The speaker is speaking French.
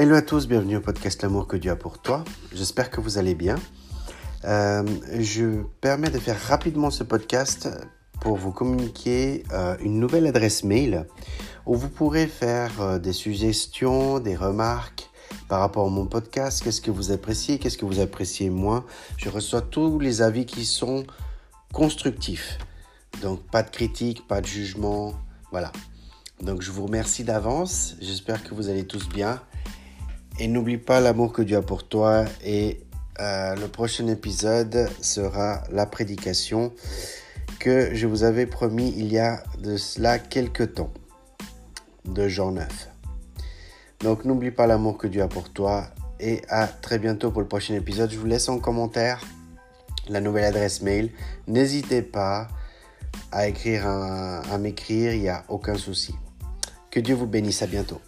Hello à tous, bienvenue au podcast L'amour que Dieu a pour toi. J'espère que vous allez bien. Euh, je permets de faire rapidement ce podcast pour vous communiquer euh, une nouvelle adresse mail où vous pourrez faire euh, des suggestions, des remarques par rapport à mon podcast. Qu'est-ce que vous appréciez, qu'est-ce que vous appréciez moins? Je reçois tous les avis qui sont constructifs. Donc pas de critique, pas de jugement. Voilà. Donc je vous remercie d'avance. J'espère que vous allez tous bien. Et n'oublie pas l'amour que Dieu a pour toi. Et euh, le prochain épisode sera la prédication que je vous avais promis il y a de cela quelques temps, de Jean 9. Donc n'oublie pas l'amour que Dieu a pour toi. Et à très bientôt pour le prochain épisode. Je vous laisse en commentaire la nouvelle adresse mail. N'hésitez pas à écrire, à m'écrire, il n'y a aucun souci. Que Dieu vous bénisse, à bientôt.